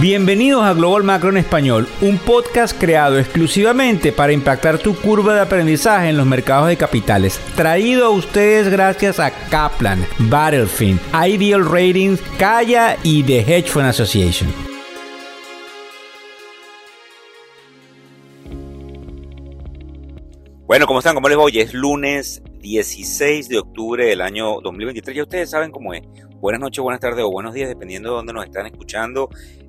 Bienvenidos a Global Macro en Español, un podcast creado exclusivamente para impactar tu curva de aprendizaje en los mercados de capitales. Traído a ustedes gracias a Kaplan, Battlefield, Ideal Ratings, Kaya y The Hedge Fund Association. Bueno, ¿cómo están? ¿Cómo les va? Hoy es lunes 16 de octubre del año 2023. Ya ustedes saben cómo es. Buenas noches, buenas tardes o buenos días, dependiendo de dónde nos están escuchando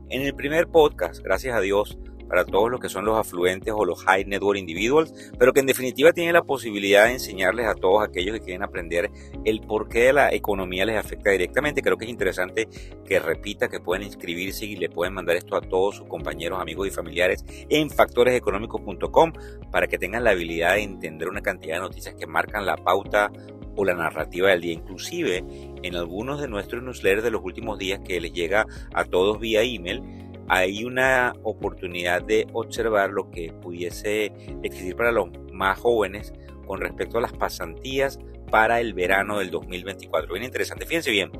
en el primer podcast, gracias a Dios, para todos los que son los afluentes o los high network individuals, pero que en definitiva tienen la posibilidad de enseñarles a todos aquellos que quieren aprender el por qué la economía les afecta directamente. Creo que es interesante que repita que pueden inscribirse y le pueden mandar esto a todos sus compañeros, amigos y familiares en factoreseconómicos.com para que tengan la habilidad de entender una cantidad de noticias que marcan la pauta o la narrativa del día. Inclusive en algunos de nuestros newsletters de los últimos días que les llega a todos vía email, hay una oportunidad de observar lo que pudiese existir para los más jóvenes con respecto a las pasantías para el verano del 2024. Bien interesante. Fíjense bien,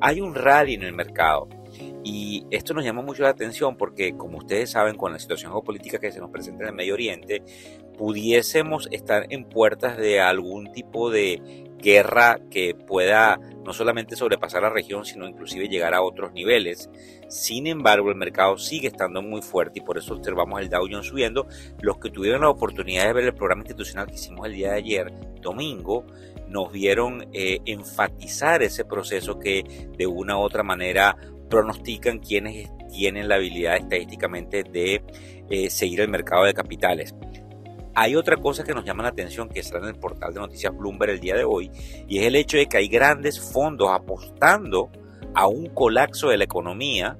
hay un rally en el mercado. Y esto nos llama mucho la atención porque, como ustedes saben, con la situación geopolítica que se nos presenta en el Medio Oriente, pudiésemos estar en puertas de algún tipo de guerra que pueda no solamente sobrepasar la región, sino inclusive llegar a otros niveles. Sin embargo, el mercado sigue estando muy fuerte y por eso observamos el Dow Jones subiendo. Los que tuvieron la oportunidad de ver el programa institucional que hicimos el día de ayer, domingo, nos vieron eh, enfatizar ese proceso que de una u otra manera pronostican quienes tienen la habilidad estadísticamente de eh, seguir el mercado de capitales. Hay otra cosa que nos llama la atención que está en el portal de noticias Bloomberg el día de hoy y es el hecho de que hay grandes fondos apostando a un colapso de la economía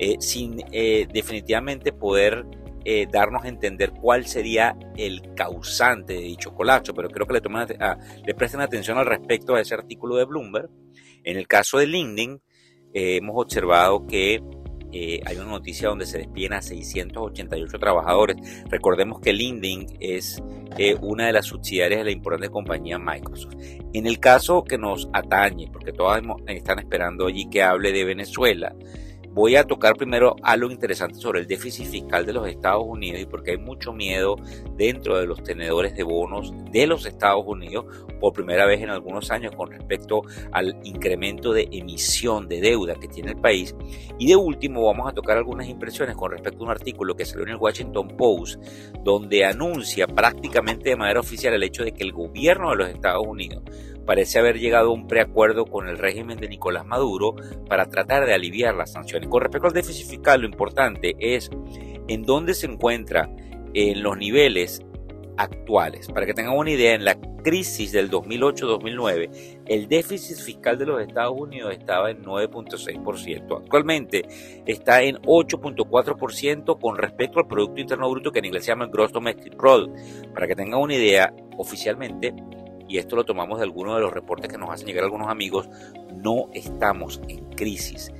eh, sin eh, definitivamente poder eh, darnos a entender cuál sería el causante de dicho colapso, pero creo que le, toman, ah, le presten atención al respecto a ese artículo de Bloomberg. En el caso de LinkedIn, hemos observado que eh, hay una noticia donde se despiden a 688 trabajadores. Recordemos que LinkedIn es eh, una de las subsidiarias de la importante compañía Microsoft. En el caso que nos atañe, porque todos están esperando allí que hable de Venezuela, voy a tocar primero algo interesante sobre el déficit fiscal de los Estados Unidos y porque hay mucho miedo dentro de los tenedores de bonos de los Estados Unidos por primera vez en algunos años con respecto al incremento de emisión de deuda que tiene el país. Y de último vamos a tocar algunas impresiones con respecto a un artículo que salió en el Washington Post donde anuncia prácticamente de manera oficial el hecho de que el gobierno de los Estados Unidos parece haber llegado a un preacuerdo con el régimen de Nicolás Maduro para tratar de aliviar las sanciones. Con respecto al déficit fiscal, lo importante es en dónde se encuentra en los niveles actuales. Para que tengan una idea, en la crisis del 2008-2009, el déficit fiscal de los Estados Unidos estaba en 9.6%. Actualmente está en 8.4% con respecto al Producto Interno Bruto, que en inglés se llama Gross Domestic Product. Para que tengan una idea, oficialmente y esto lo tomamos de algunos de los reportes que nos hacen llegar algunos amigos, no estamos en crisis.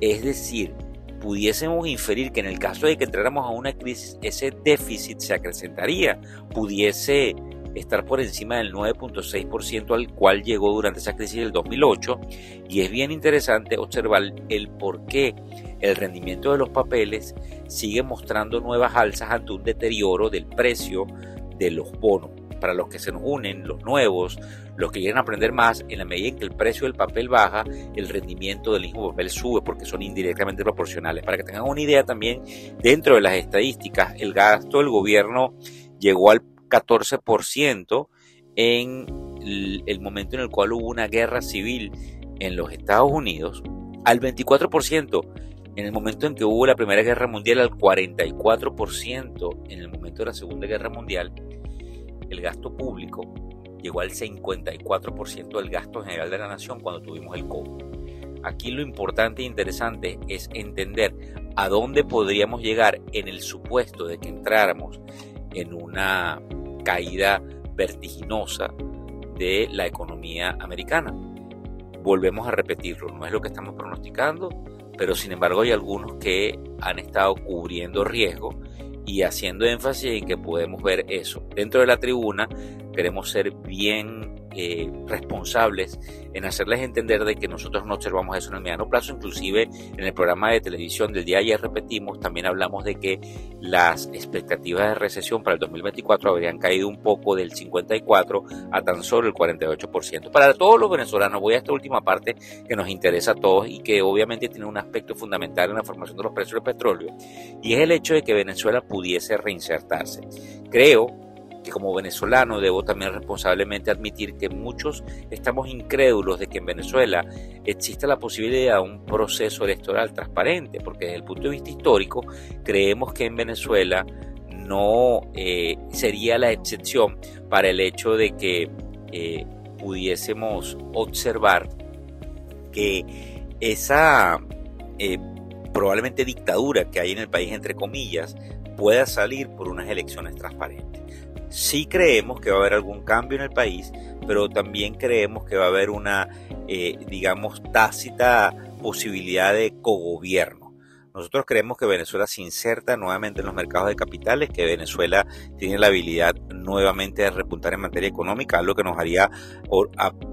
Es decir, pudiésemos inferir que en el caso de que entráramos a una crisis, ese déficit se acrecentaría, pudiese estar por encima del 9.6% al cual llegó durante esa crisis del 2008 y es bien interesante observar el por qué el rendimiento de los papeles sigue mostrando nuevas alzas ante un deterioro del precio de los bonos para los que se nos unen, los nuevos, los que quieren aprender más, en la medida en que el precio del papel baja, el rendimiento del mismo papel sube porque son indirectamente proporcionales. Para que tengan una idea también, dentro de las estadísticas, el gasto del gobierno llegó al 14% en el momento en el cual hubo una guerra civil en los Estados Unidos, al 24% en el momento en que hubo la Primera Guerra Mundial, al 44% en el momento de la Segunda Guerra Mundial, el gasto público llegó al 54% del gasto general de la nación cuando tuvimos el COVID. Aquí lo importante e interesante es entender a dónde podríamos llegar en el supuesto de que entráramos en una caída vertiginosa de la economía americana. Volvemos a repetirlo, no es lo que estamos pronosticando, pero sin embargo hay algunos que han estado cubriendo riesgo y haciendo énfasis en que podemos ver eso. Dentro de la tribuna queremos ser bien eh, responsables en hacerles entender de que nosotros no observamos eso en el mediano plazo. Inclusive en el programa de televisión del día de ayer repetimos, también hablamos de que las expectativas de recesión para el 2024 habrían caído un poco del 54 a tan solo el 48%. Para todos los venezolanos, voy a esta última parte que nos interesa a todos y que obviamente tiene un aspecto fundamental en la formación de los precios del petróleo, y es el hecho de que Venezuela pudiese reinsertarse. Creo que como venezolano debo también responsablemente admitir que muchos estamos incrédulos de que en Venezuela exista la posibilidad de un proceso electoral transparente, porque desde el punto de vista histórico creemos que en Venezuela no eh, sería la excepción para el hecho de que eh, pudiésemos observar que esa eh, probablemente dictadura que hay en el país, entre comillas, pueda salir por unas elecciones transparentes. Sí creemos que va a haber algún cambio en el país, pero también creemos que va a haber una, eh, digamos, tácita posibilidad de cogobierno. Nosotros creemos que Venezuela se inserta nuevamente en los mercados de capitales, que Venezuela tiene la habilidad nuevamente de repuntar en materia económica, algo que nos haría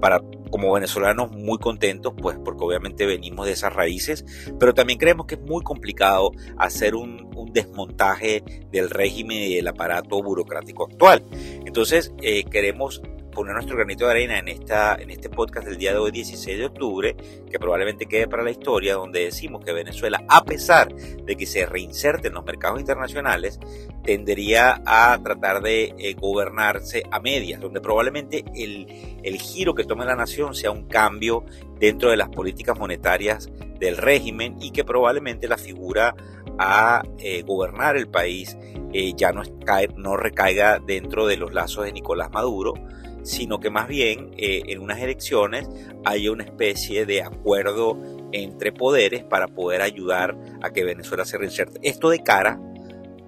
para como venezolanos muy contentos, pues porque obviamente venimos de esas raíces, pero también creemos que es muy complicado hacer un, desmontaje del régimen y del aparato burocrático actual. Entonces eh, queremos poner nuestro granito de arena en, esta, en este podcast del día de hoy, 16 de octubre, que probablemente quede para la historia, donde decimos que Venezuela, a pesar de que se reinserte en los mercados internacionales, tendería a tratar de eh, gobernarse a medias, donde probablemente el, el giro que tome la nación sea un cambio dentro de las políticas monetarias del régimen y que probablemente la figura a eh, gobernar el país eh, ya no, no recaiga dentro de los lazos de Nicolás Maduro, sino que más bien eh, en unas elecciones haya una especie de acuerdo entre poderes para poder ayudar a que Venezuela se reinserte. Esto de cara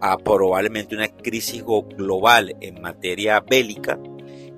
a probablemente una crisis global en materia bélica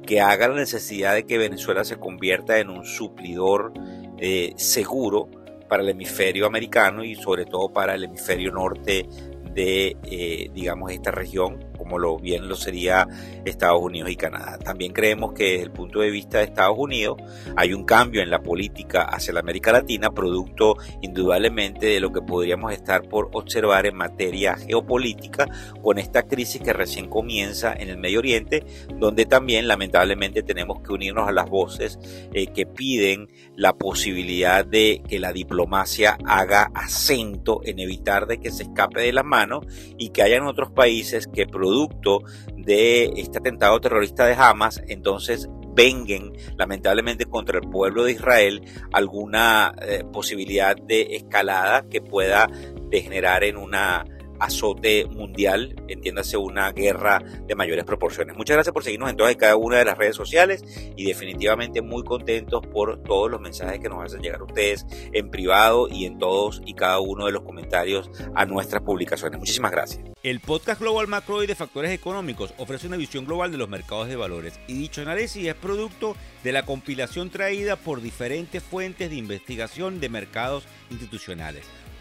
que haga la necesidad de que Venezuela se convierta en un suplidor eh, seguro para el hemisferio americano y sobre todo para el hemisferio norte de, eh, digamos, esta región como lo bien lo sería Estados Unidos y Canadá. También creemos que desde el punto de vista de Estados Unidos hay un cambio en la política hacia la América Latina, producto indudablemente de lo que podríamos estar por observar en materia geopolítica con esta crisis que recién comienza en el Medio Oriente, donde también lamentablemente tenemos que unirnos a las voces eh, que piden la posibilidad de que la diplomacia haga acento en evitar de que se escape de las manos y que hayan otros países que producto de este atentado terrorista de Hamas, entonces vengan lamentablemente contra el pueblo de Israel alguna eh, posibilidad de escalada que pueda degenerar en una azote mundial, entiéndase una guerra de mayores proporciones. Muchas gracias por seguirnos en todas y cada una de las redes sociales y definitivamente muy contentos por todos los mensajes que nos hacen llegar ustedes en privado y en todos y cada uno de los comentarios a nuestras publicaciones. Muchísimas gracias. El podcast Global Macro y de Factores Económicos ofrece una visión global de los mercados de valores y dicho análisis es producto de la compilación traída por diferentes fuentes de investigación de mercados institucionales.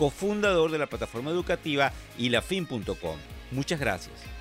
cofundador de la plataforma educativa ilafin.com. Muchas gracias.